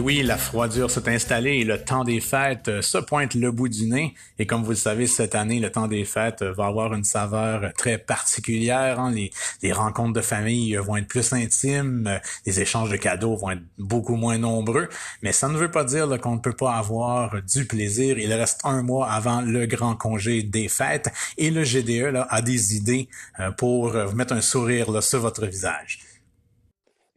Et oui, la froidure s'est installée et le temps des fêtes euh, se pointe le bout du nez. Et comme vous le savez, cette année, le temps des fêtes euh, va avoir une saveur très particulière. Hein. Les, rencontres de famille vont être plus intimes, euh, les échanges de cadeaux vont être beaucoup moins nombreux. Mais ça ne veut pas dire qu'on ne peut pas avoir du plaisir. Il reste un mois avant le grand congé des fêtes et le GDE là, a des idées pour vous mettre un sourire sur votre visage.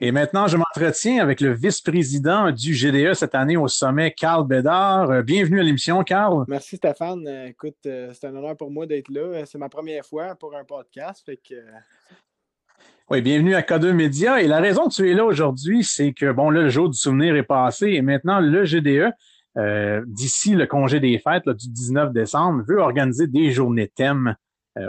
Et maintenant, je m'entretiens avec le vice-président du GDE cette année au sommet, Carl Bédard. Euh, bienvenue à l'émission, Carl. Merci, Stéphane. Euh, écoute, euh, c'est un honneur pour moi d'être là. C'est ma première fois pour un podcast. Oui, bienvenue à K2 Média. Et la raison que tu es là aujourd'hui, c'est que, bon, là, le jour du souvenir est passé et maintenant, le GDE, d'ici le congé des fêtes du 19 décembre, veut organiser des journées thèmes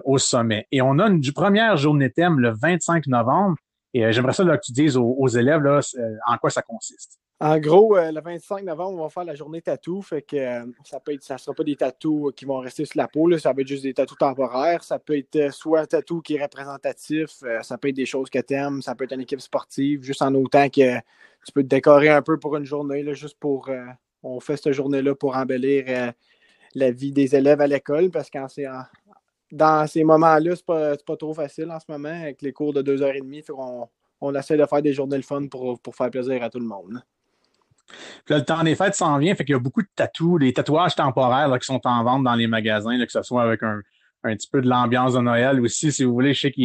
au sommet. Et on a une première journée thème le 25 novembre et euh, j'aimerais ça que tu dises aux, élèves là, euh, en quoi ça consiste. En gros, euh, le 25 novembre, on va faire la journée tatou. Fait que ça peut être, ça sera pas des tatous qui vont rester sur la peau. Ça peut être juste des tatous temporaires. Ça peut être soit un tatou qui est représentatif. ça peut être des choses que tu aimes. Ça peut être une équipe sportive. Juste en autant que tu peux te décorer un peu pour une journée, là, juste pour. on fait cette journée-là pour embellir la vie des élèves à l'école parce que c'est dans ces moments-là, c'est pas, pas trop facile en ce moment avec les cours de 2h30. On, on essaie de faire des journées de fun pour, pour faire plaisir à tout le monde. Puis le temps des fêtes s'en vient, fait qu'il y a beaucoup de tatous, des tatouages temporaires qui sont en vente dans les magasins, que ce soit avec un, un petit peu de l'ambiance de Noël aussi, si vous voulez. Je sais que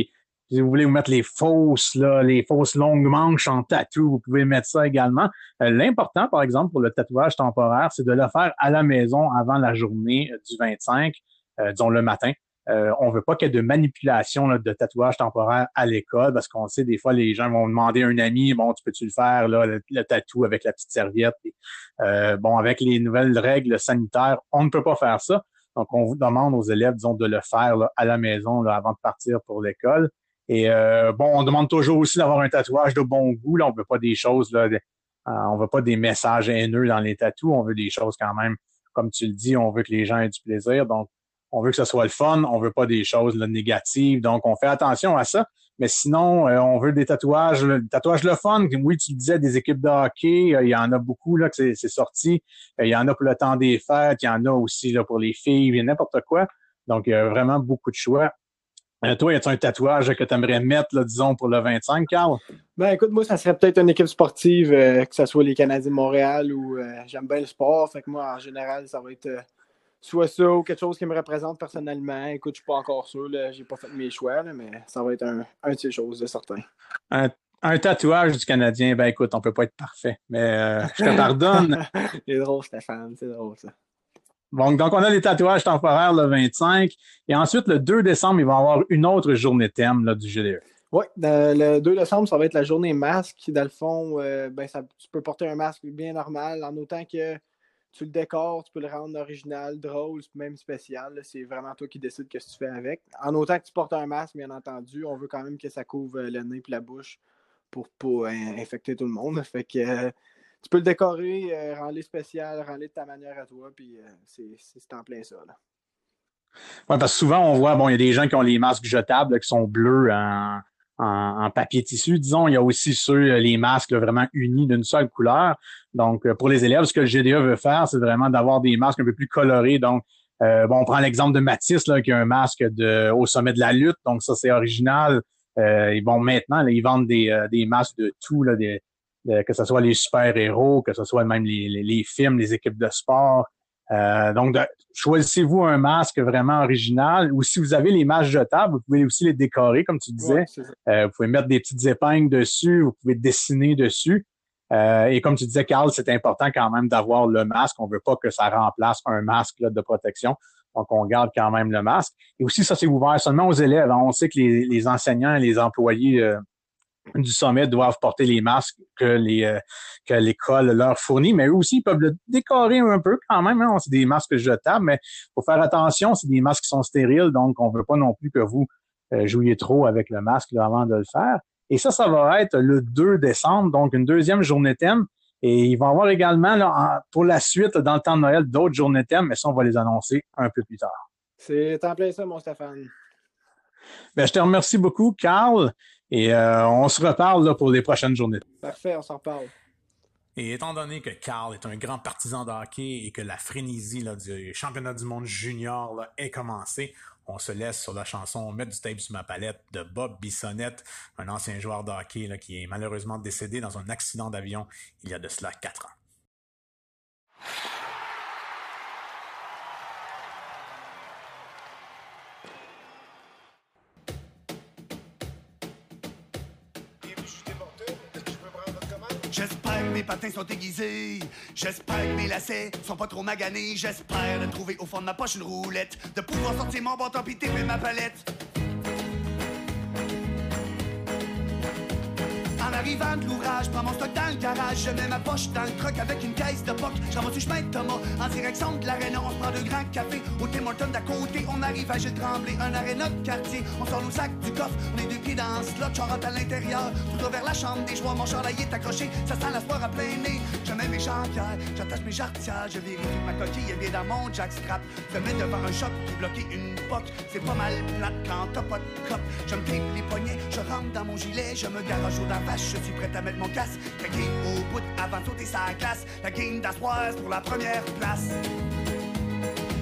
si vous voulez vous mettre les fausses, là, les fausses longues manches en tatou, vous pouvez mettre ça également. Euh, l'important, par exemple, pour le tatouage temporaire, c'est de le faire à la maison avant la journée du 25, euh, disons le matin. Euh, on veut pas qu'il y ait de manipulation de tatouage temporaire à l'école parce qu'on sait des fois les gens vont demander à un ami bon tu peux-tu le faire là le, tatou avec la petite serviette? Euh, bon avec les nouvelles règles sanitaires on ne peut pas faire ça. Donc on vous demande aux élèves disons de le faire à la maison avant de partir pour l'école. Et euh, bon on demande toujours aussi d'avoir un tatouage de bon goût. Là on veut pas des choses là on veut pas des messages haineux dans les tatous. On veut des choses quand même comme tu le dis on veut que les gens aient du plaisir. Donc on veut que ce soit le fun, on veut pas des choses négatives, donc on fait attention à ça. Mais sinon, euh, on veut des tatouages, le tatouage le fun. Oui, tu disais des équipes de hockey, euh, il y en a beaucoup là que c'est sorti. Euh, il y en a pour le temps des fêtes, il y en a aussi là pour les filles, n'importe quoi. Donc il y a vraiment beaucoup de choix. toi, y a-t-il un tatouage que tu aimerais mettre, là, disons, pour le 25, Carl? Ben écoute, moi, ça serait peut-être une équipe sportive, que ce soit les Canadiens de Montréal ou j'aime bien le sport. Fait que moi, en général, ça va être soit ça ou quelque chose qui me représente personnellement. Écoute, je suis pas encore sûr, j'ai pas fait mes choix, mais ça va être un, un de ces choses de certains. Un, tatouage du Canadien, ben écoute, on peut pas être parfait, mais euh, je te pardonne. c'est drôle, Stéphane, c'est drôle ça. Bon, donc, on a les tatouages temporaires le 25. Et ensuite, le 2 décembre, il va y avoir une autre journée thème là, du GDE. Oui, le 2 décembre, ça va être la journée masque. Dans le fond, euh, ben, ça, tu peux porter un masque bien normal en autant que tu le décores, tu peux le rendre original, drôle, même spécial. C'est vraiment toi qui décides ce que tu fais avec. En autant que tu portes un masque, bien entendu, on veut quand même que ça couvre euh, le nez et la bouche pour pas infecter tout le monde. Fait que euh, tu peux le décorer, euh, rendre-le spécial, rendre de ta manière à toi, puis c'est en plein ça. Oui, parce que souvent, on voit, bon, il y a des gens qui ont les masques jetables qui sont bleus en, en, papier tissu. Disons, il y a aussi ceux, les masques vraiment unis d'une seule couleur. Donc, euh, pour les élèves, ce que le GDE veut faire, c'est vraiment d'avoir des masques un peu plus colorés. Donc, euh, bon, on prend l'exemple de Matisse, là, qui a un masque de, au sommet de la lutte. Donc, ça, c'est original. Euh, et bon, maintenant, ils vendent des, euh, des masques de tout, là, des, que ce soit les super-héros, que ce soit même les, les, films, les équipes de sport. Euh, donc, choisissez-vous un masque vraiment original ou si vous avez les masques jetables, vous pouvez aussi les décorer, comme tu disais. euh, vous pouvez mettre des petites épingles dessus, vous pouvez dessiner dessus. Euh, et comme tu disais, Carl, c'est important quand même d'avoir le masque. On veut pas que ça remplace un masque de protection. Donc, on garde quand même le masque. Et aussi, ça, c'est ouvert seulement aux élèves. On sait que les, les enseignants et les employés euh, du sommet doivent porter les masques que les euh, que l'école leur fournit, mais eux aussi ils peuvent le décorer un peu quand même. Hein. C'est des masques jetables, mais faut faire attention, c'est des masques qui sont stériles, donc on veut pas non plus que vous euh, jouiez trop avec le masque avant de le faire. Et ça, ça va être le 2 décembre, donc une deuxième journée thème. Et il va y avoir également là, pour la suite, dans le temps de Noël, d'autres journées thème, mais ça, on va les annoncer un peu plus tard. C'est en plein ça, mon Stéphane. Ben, je te remercie beaucoup, Carl. Et euh, on se reparle là, pour les prochaines journées. Parfait, on s'en parle. Et étant donné que Carl est un grand partisan de hockey et que la frénésie là, du championnat du monde junior là, est commencée, on se laisse sur la chanson Mettre du tape sur ma palette de Bob Bissonnette, un ancien joueur de hockey là, qui est malheureusement décédé dans un accident d'avion il y a de cela quatre ans. J'espère que mes patins sont aiguisés. J'espère que mes lacets sont pas trop maganés. J'espère de trouver au fond de ma poche une roulette. De pouvoir sortir mon bâton pis ma palette. Arrivant de l'ouvrage, prends mon stock dans le garage, je mets ma poche dans le truck avec une caisse de poc. J'envoie du chemin de Thomas en direction de l'aréna. On se prend de grands cafés au Tim Hortons d'à côté. On arrive à Gilles Tremblay, un aréna de quartier. On sort nos sacs du coffre, on est deux pieds dans ce slot, rentre à l'intérieur. Tout vers la chambre des joies, mon chandail est accroché, ça sent la sport à plein nez. Je mets mes jambières, j'attache mes jarretières, je vérifie ma coquille est bien dans mon jackstrap. Je me mets devant un choc pour bloquer une poque. C'est pas mal plate quand t'as pas de cop. Je me les poignets, je rentre dans mon gilet, je me garage au la vache, je suis prêt à mettre mon casque. Craqué au bout avant de sauter sa glace. La game d'Astroise pour la première place.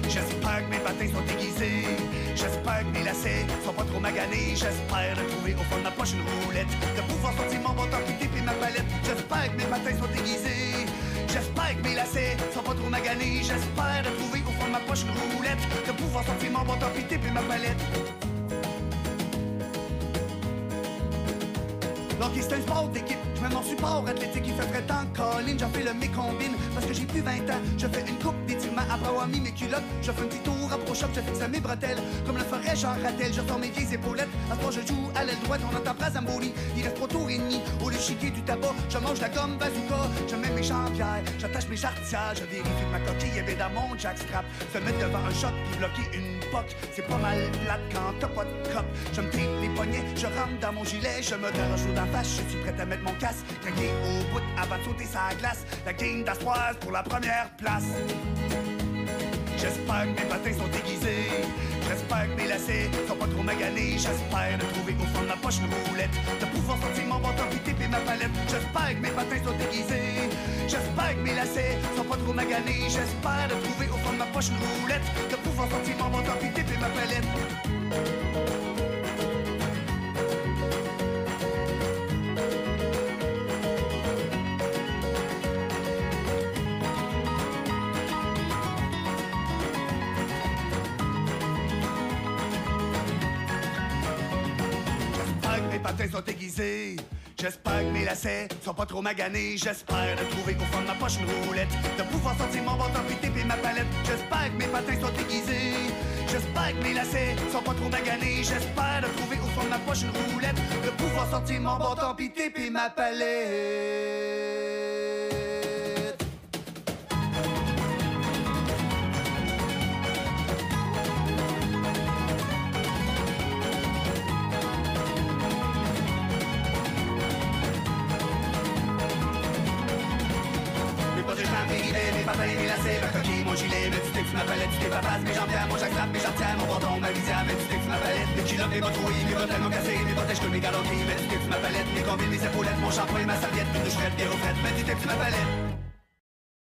J'espère que mes patins sont aiguisés. J'espère que mes lacets sont pas trop maganés. J'espère de trouver au fond de ma poche une roulette. De pouvoir sortir mon bâton qui et ma palette. J'espère que mes patins sont aiguisés. J'espère que mes lacets sont pas trop maganés. J'espère de trouver au fond de ma poche une roulette. De pouvoir sortir mon bâton qui et ma palette. Donc c'est un sport d'équipe, je mets mon support athlétique, il fait très temps colline, j'en fais le mécombine, parce que j'ai plus 20 ans, je fais une coupe d'étirement après avoir mis mes culottes, je fais un petit tour à pro-shop, je fixe à mes bretelles, comme le ferait Jean Rattel, je sors mes vieilles épaulettes, à ce moment je joue à l'aile droite, on entend pas Zamboni, il reste trois tours et demi, au chiquer du tabac, je mange la gomme bazooka, je mets mes jambières, j'attache mes jarretières, je vérifie que ma coquille est bien dans mon jackstrap, se mettre devant un choc puis bloquer une poque, c'est pas mal plate quand t'as pas de cop, je me les poignets, je rentre dans mon gilet, je me garage au face, je suis prêt à mettre mon casque, craqué au bout avant de sauter sa glace, la game d'Astroise pour la première place. J'espère que mes patins sont aiguisés. J'espère que mes lacets sont pas trop maganés. J'espère de trouver au fond de ma poche une roulette. De pouvoir sortir mon bâton puis et ma palette. J'espère que mes patins sont aiguisés. J'espère que mes lacets sont pas trop maganés. J'espère de trouver au fond de ma poche une roulette. De pouvoir sortir mon bâton puis et ma palette. Sont. J'espère que mes lacets sont pas trop maganés. J'espère de trouver au fond de ma poche une roulette. De pouvoir sortir mon bâton puis et ma palette. J'espère que mes patins sont aiguisés. J'espère que mes lacets sont pas trop maganés. J'espère de trouver au fond de ma poche une roulette. De pouvoir sortir mon bâton puis et ma palette. Mes patins, mes lacets, ma coquille, mon gilet, mes petits ma palette, t'es papas, mes jambières, mon jackstrap, mes jarretières, mon bâton, ma visière, mes petits ma palette, mes culottes, mes bottes rouillées, mes bottes tellement cassées, mes bottes que mes galonquilles, mes petits ma palette, mes combines, mes épaulettes, mon shampoing, ma serviette, mes doucherettes, mes refaites, mes petits ma palette.